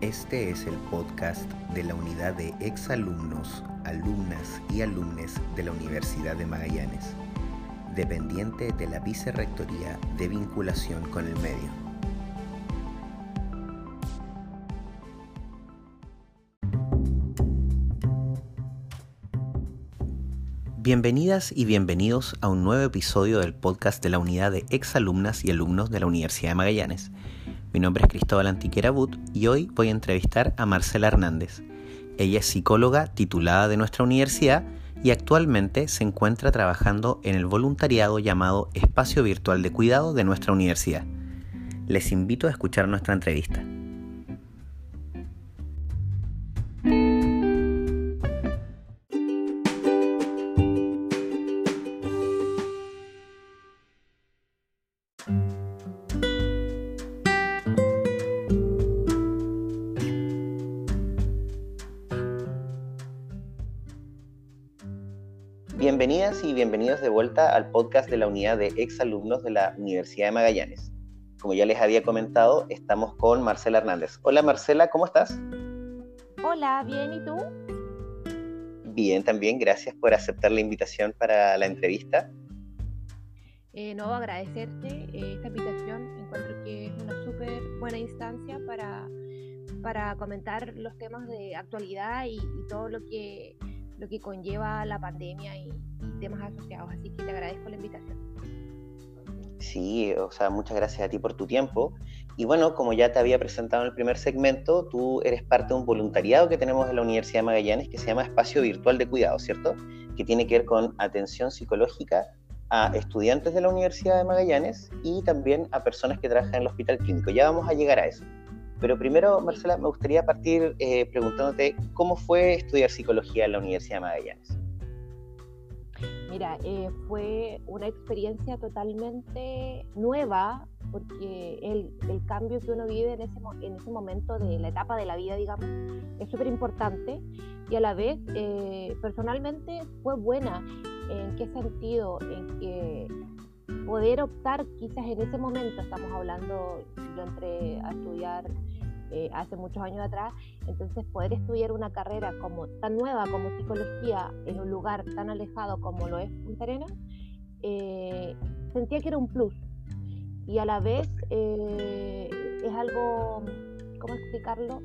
Este es el podcast de la unidad de exalumnos, alumnas y alumnes de la Universidad de Magallanes, dependiente de la Vicerrectoría de Vinculación con el Medio. Bienvenidas y bienvenidos a un nuevo episodio del podcast de la unidad de exalumnas y alumnos de la Universidad de Magallanes. Mi nombre es Cristóbal Antiquera But y hoy voy a entrevistar a Marcela Hernández. Ella es psicóloga titulada de nuestra universidad y actualmente se encuentra trabajando en el voluntariado llamado Espacio Virtual de Cuidado de nuestra universidad. Les invito a escuchar nuestra entrevista. Bienvenidas y bienvenidos de vuelta al podcast de la unidad de exalumnos de la Universidad de Magallanes. Como ya les había comentado, estamos con Marcela Hernández. Hola Marcela, ¿cómo estás? Hola, bien, ¿y tú? Bien, también, gracias por aceptar la invitación para la entrevista. Eh, no, agradecerte eh, esta invitación. Encuentro que es una súper buena instancia para, para comentar los temas de actualidad y, y todo lo que lo que conlleva la pandemia y, temas asociados. Así que te agradezco la invitación. Sí, o sea, muchas gracias a ti por tu tiempo. Y bueno, como ya te había presentado en el primer segmento, tú eres parte de un voluntariado que tenemos en la Universidad de Magallanes que se llama Espacio Virtual de Cuidado, ¿cierto? Que tiene que ver con atención psicológica a estudiantes de la Universidad de Magallanes y también a personas que trabajan en el hospital clínico. Ya vamos a llegar a eso. Pero primero, Marcela, me gustaría partir eh, preguntándote cómo fue estudiar psicología en la Universidad de Magallanes. Mira, eh, fue una experiencia totalmente nueva porque el, cambio que uno vive en ese, en ese momento de la etapa de la vida, digamos, es súper importante y a la vez eh, personalmente fue buena. ¿En qué sentido? En que poder optar quizás en ese momento, estamos hablando, yo entré a estudiar eh, hace muchos años atrás, entonces poder estudiar una carrera como tan nueva como psicología en un lugar tan alejado como lo es Punta Arenas, eh, sentía que era un plus y a la vez eh, es algo, ¿cómo explicarlo?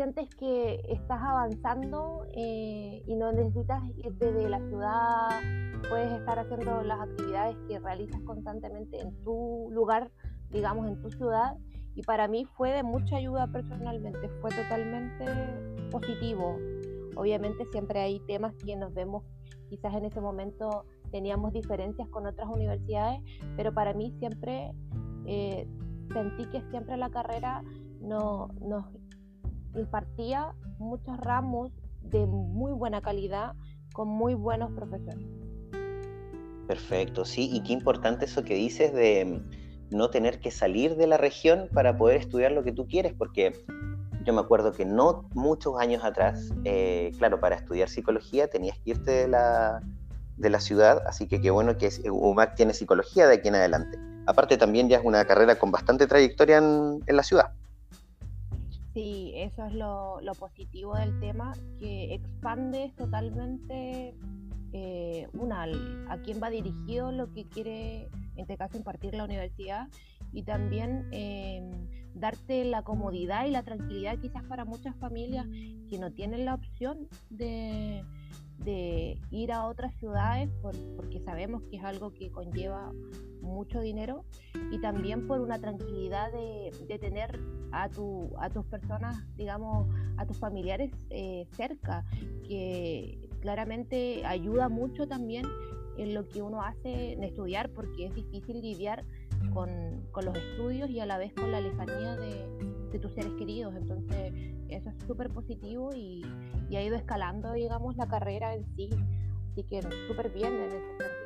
Sientes que estás avanzando y no necesitas irte de la ciudad, puedes estar haciendo las actividades que realizas constantemente en tu lugar, digamos, en tu ciudad y para mí fue de mucha ayuda personalmente, fue totalmente positivo. Obviamente siempre hay temas que nos vemos, quizás en ese momento teníamos diferencias con otras universidades, pero para mí siempre eh, sentí que siempre la carrera no, nos impartía muchos ramos de muy buena calidad con muy buenos profesores. Perfecto, sí, y qué importante eso que dices de no tener que salir de la región para poder estudiar lo que tú quieres, porque yo me acuerdo que no muchos años atrás, eh, claro, para estudiar psicología tenías que irte de la, de la ciudad, así que qué bueno que UMAC tiene psicología de aquí en adelante. Aparte también ya es una carrera con bastante trayectoria en, en la ciudad. Sí, eso es lo, positivo del tema, que expande totalmente eh, una, a quién va dirigido lo que quiere en este caso impartir la universidad, y también em, darte la comodidad y la tranquilidad quizás para muchas familias que no tienen la opción de, ir a otras ciudades porque sabemos que es algo que conlleva mucho dinero y también por una tranquilidad de, tener a, tu, a tus personas, digamos, a tus familiares eh, cerca, que claramente ayuda mucho también en lo que uno hace en estudiar, porque es difícil lidiar con, con los estudios y a la vez con la lejanía de, de tus seres queridos. Entonces, eso es súper positivo y, y, ha ido escalando, digamos, la carrera en sí. Así que súper bien en ese sentido.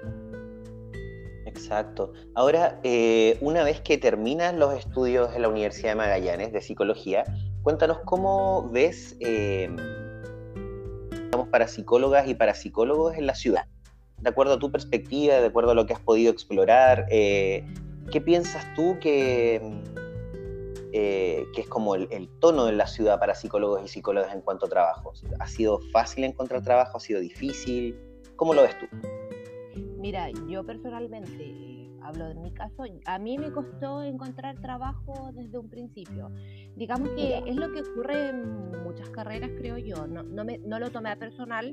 Exacto. Ahora, eh, una vez que terminas los estudios en la Universidad de Magallanes de psicología, cuéntanos cómo ves, eh, para psicólogas y para psicólogos en la ciudad de acuerdo a tu perspectiva, de acuerdo a lo que has podido explorar, eh, ¿qué piensas tú que eh, que es como el, tono en la ciudad para psicólogos y psicólogas en cuanto a trabajo. ¿Ha sido fácil encontrar trabajo? ¿Ha sido difícil? ¿Cómo lo ves tú? Mira, yo personalmente, hablo de mi caso, a mí me costó encontrar trabajo desde un principio. Digamos que es lo que ocurre en muchas carreras, creo yo. No, no, me, no lo tomé a personal,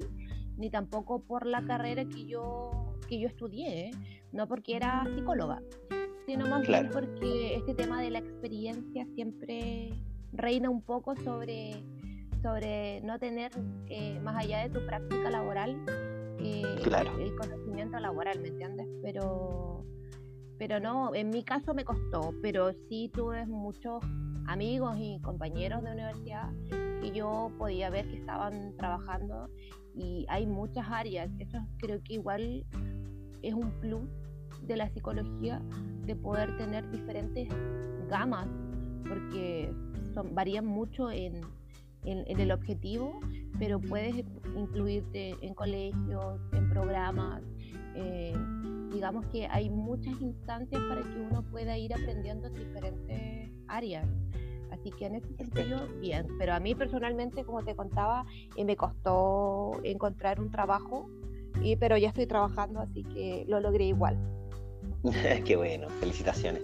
ni tampoco por la carrera que yo, que yo estudié, no porque era psicóloga sino más bien porque este tema de la experiencia siempre reina un poco sobre, sobre no tener, eh, más allá de tu práctica laboral, eh, el conocimiento laboral, ¿me entiendes? Pero, pero no, en mi caso me costó, pero sí tuve muchos amigos y compañeros de universidad que yo podía ver que estaban trabajando y hay muchas áreas, eso creo que igual es un plus de la psicología de poder tener diferentes gamas, porque son, varían mucho en, en, el objetivo, pero puedes incluirte en colegios, en programas. Eh, digamos que hay muchas instancias para que uno pueda ir aprendiendo en diferentes áreas. Así que en ese sentido, bien. Pero a mí personalmente, como te contaba, eh, me costó encontrar un trabajo, y, pero ya estoy trabajando, así que lo logré igual. Qué bueno, felicitaciones.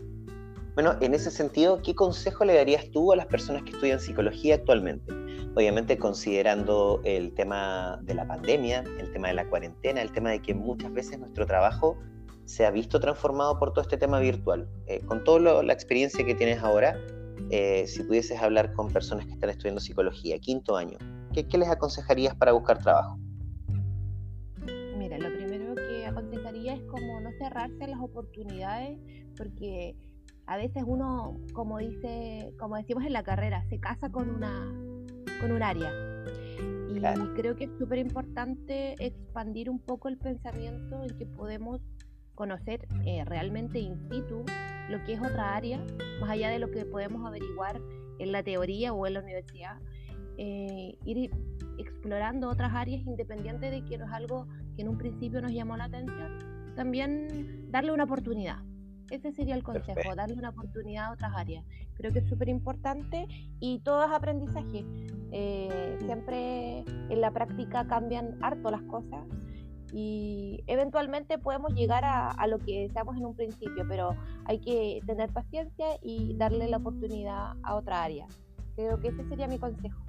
Bueno, en ese sentido, ¿qué consejo le darías tú a las personas que estudian psicología actualmente? Obviamente considerando el tema de la pandemia, el tema de la cuarentena, el tema de que muchas veces nuestro trabajo se ha visto transformado por todo este tema virtual. Eh, con toda la experiencia que tienes ahora, eh, si pudieses hablar con personas que están estudiando psicología, quinto año, ¿qué, ¿qué, les aconsejarías para buscar trabajo? Mira, lo primero que aconsejaría es como no cerrarse las oportunidades, porque a veces uno, como dice, como decimos en la carrera, se casa con una con un área. Y creo que es súper importante expandir un poco el pensamiento en que podemos conocer eh, realmente in situ lo que es otra área, más allá de lo que podemos averiguar en la teoría o en la universidad, eh, ir explorando otras áreas independiente de que no es algo que en un principio nos llamó la atención. También darle una oportunidad. Ese sería el consejo, darle una oportunidad a otras áreas. Creo que es súper importante y todo es aprendizaje. Eh, siempre en la práctica cambian harto las cosas y eventualmente podemos llegar a, a, lo que deseamos en un principio, pero hay que tener paciencia y darle la oportunidad a otra área. Creo que ese sería mi consejo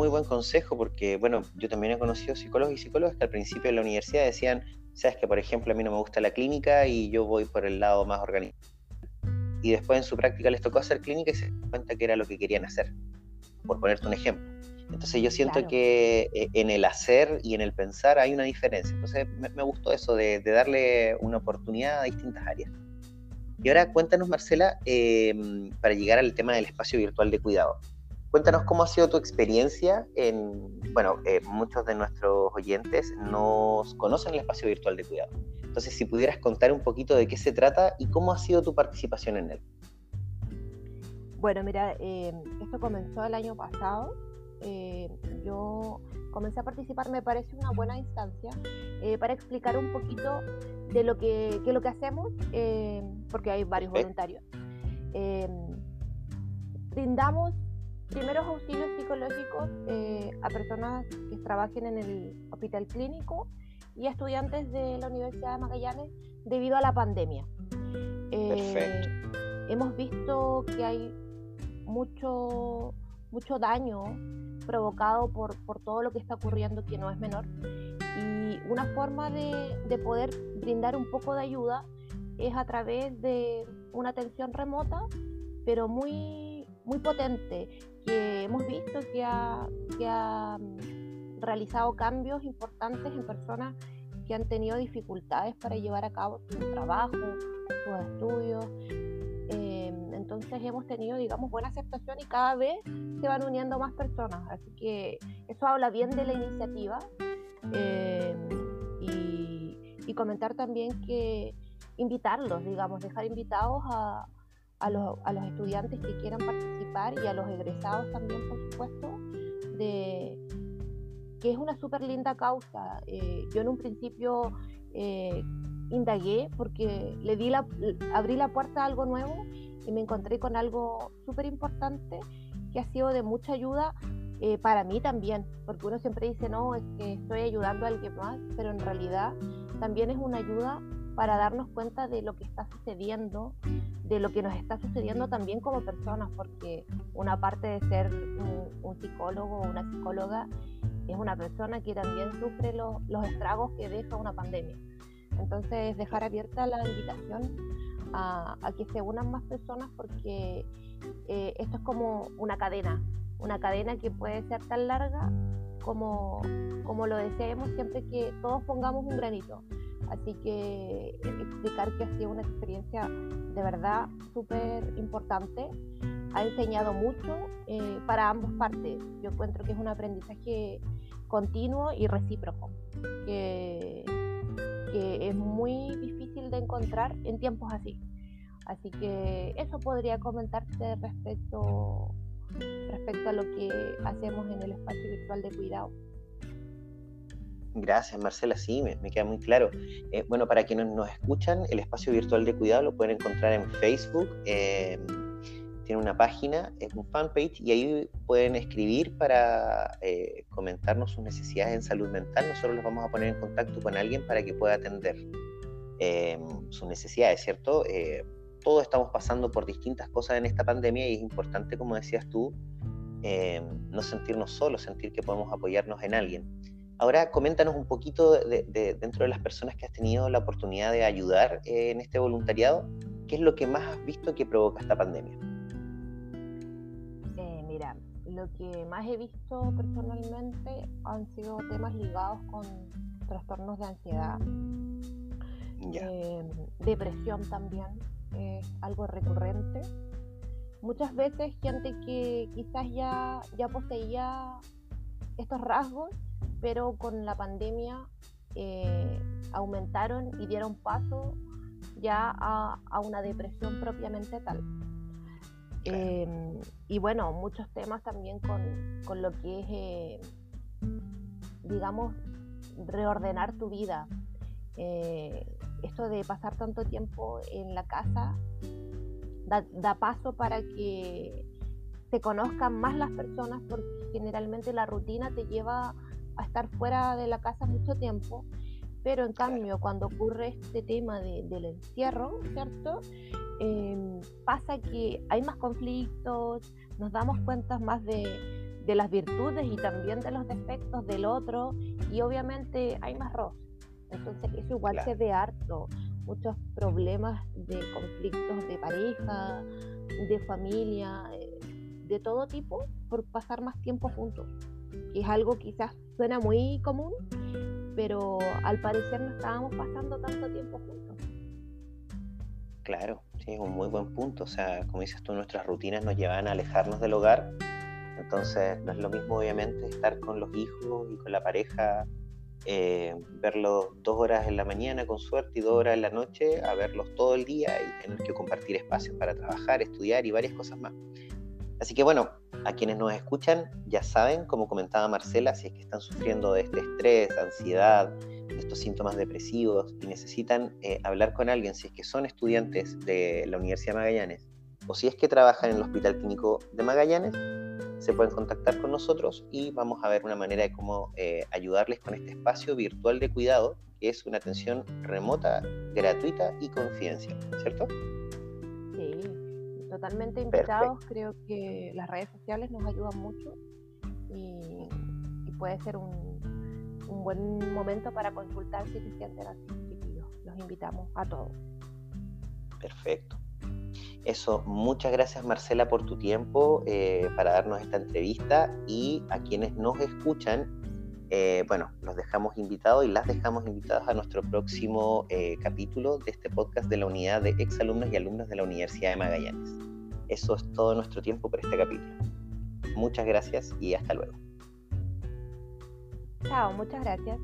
muy buen consejo porque, bueno, yo también he conocido psicólogos y psicólogas que al principio de la universidad decían, sabes que, por ejemplo, a mí no me gusta la clínica y yo voy por el lado más organizado. Y después en su práctica les tocó hacer clínica y se dieron cuenta que era lo que querían hacer, por ponerte un ejemplo. Entonces yo siento que eh, en el hacer y en el pensar hay una diferencia. Entonces me, gustó eso de, darle una oportunidad a distintas áreas. Y ahora cuéntanos, Marcela, eh, para llegar al tema del espacio virtual de cuidado. Cuéntanos cómo ha sido tu experiencia en, bueno, eh, muchos de nuestros oyentes nos conocen el espacio virtual de cuidado. Entonces, si pudieras contar un poquito de qué se trata y cómo ha sido tu participación en él. Bueno, mira, eh, esto comenzó el año pasado. Eh, yo comencé a participar, me parece una buena instancia para explicar un poquito de lo que, lo que hacemos, porque hay varios voluntarios. brindamos primeros auxilios psicológicos eh, a personas que trabajen en el hospital clínico y a estudiantes de la Universidad de Magallanes debido a la pandemia. Eh, hemos visto que hay mucho, mucho daño provocado por, por, todo lo que está ocurriendo, que no es menor. Y una forma de, de poder brindar un poco de ayuda es a través de una atención remota, pero muy, muy potente que hemos visto que ha, que ha mm, realizado cambios importantes en personas que han tenido dificultades para llevar a cabo su trabajo, sus estudios. Em, entonces hemos tenido, digamos, buena aceptación y cada vez se van uniendo más personas. Así que eso habla bien de la iniciativa. Em, y, y comentar también que invitarlos, digamos, dejar invitados a, a los, a los estudiantes que quieran participar y a los egresados también, por supuesto, de que es una súper linda causa. Eh, yo en un principio eh, indagué porque le di la, abrí la puerta a algo nuevo y me encontré con algo súper importante que ha sido de mucha ayuda eh, para mí también, porque uno siempre dice, no, es que estoy ayudando a alguien más, pero en realidad también es una ayuda para darnos cuenta de lo que está sucediendo, de lo que nos está sucediendo también como personas, porque una parte de ser un, psicólogo o una psicóloga es una persona que también sufre los estragos que deja una pandemia. Entonces, dejar abierta la invitación a, que se unan más personas porque eh, esto es como una cadena, una cadena que puede ser tan larga como, como lo deseemos siempre que todos pongamos un granito. Así que explicar que ha sido una experiencia de verdad súper importante. Ha enseñado mucho eh, para ambas partes. Yo encuentro que es un aprendizaje continuo y recíproco, que, que es muy difícil de encontrar en tiempos así. Así que eso podría comentarte respecto, respecto a lo que hacemos en el espacio virtual de cuidado. Gracias, Marcela. Sí, me, queda muy claro. Eh, bueno, para quienes nos escuchan, el espacio virtual de cuidado lo pueden encontrar en Facebook. Em, tiene una página, es un fanpage, y ahí pueden escribir para eh, comentarnos sus necesidades en salud mental. Nosotros los vamos a poner en contacto con alguien para que pueda atender em, sus necesidades, ¿cierto? Eh, todos estamos pasando por distintas cosas en esta pandemia y es importante, como decías tú, em, no sentirnos solos, sentir que podemos apoyarnos en alguien. Ahora, coméntanos un poquito de, dentro de las personas que has tenido la oportunidad de ayudar eh, en este voluntariado, ¿qué es lo que más has visto que provoca esta pandemia? Eh, mira, lo que más he visto personalmente han sido temas ligados con trastornos de ansiedad, em, depresión también, es algo recurrente. Muchas veces gente que quizás ya, ya poseía estos rasgos pero con la pandemia eh, aumentaron y dieron paso ya a, una depresión propiamente tal. Em, y bueno, muchos temas también con, lo que es, eh, digamos, reordenar tu vida. Eh, esto de pasar tanto tiempo en la casa da, paso para que se conozcan más las personas porque generalmente la rutina te lleva estar fuera de la casa mucho tiempo, pero en cambio cuando ocurre este tema del encierro, ¿cierto? Em, pasa que hay más conflictos, nos damos cuenta más de, de, las virtudes y también de los defectos del otro y obviamente hay más roce. Entonces eso igual se ve harto, muchos problemas de conflictos de pareja, de familia, eh, de todo tipo por pasar más tiempo juntos que es algo quizás suena muy común, pero al parecer no estábamos pasando tanto tiempo juntos. Claro, sí, es un muy buen punto. O sea, como dices tú, nuestras rutinas nos llevan a alejarnos del hogar. Entonces, no es lo mismo, obviamente, estar con los hijos y con la pareja, eh, verlos dos horas en la mañana con suerte y dos horas en la noche, a verlos todo el día y tener que compartir espacios para trabajar, estudiar y varias cosas más. Así que bueno, a quienes nos escuchan ya saben, como comentaba Marcela, si es que están sufriendo de este estrés, ansiedad, estos síntomas depresivos y necesitan eh, hablar con alguien, si es que son estudiantes de la Universidad de Magallanes o si es que trabajan en el Hospital Clínico de Magallanes, se pueden contactar con nosotros y vamos a ver una manera de cómo eh, ayudarles con este espacio virtual de cuidado, que es una atención remota, gratuita y confidencial, ¿cierto? Totalmente invitados. Creo que las redes sociales nos ayudan mucho y, puede ser un, buen momento para consultar si se sienten así, Los invitamos a todos. Perfecto. Eso, muchas gracias Marcela por tu tiempo eh, para darnos esta entrevista y a quienes nos escuchan, eh, bueno, los dejamos invitados y las dejamos invitadas a nuestro próximo eh, capítulo de este podcast de la unidad de exalumnos y alumnos de la Universidad de Magallanes. Eso es todo nuestro tiempo por este capítulo. Muchas gracias y hasta luego. Chao, muchas gracias.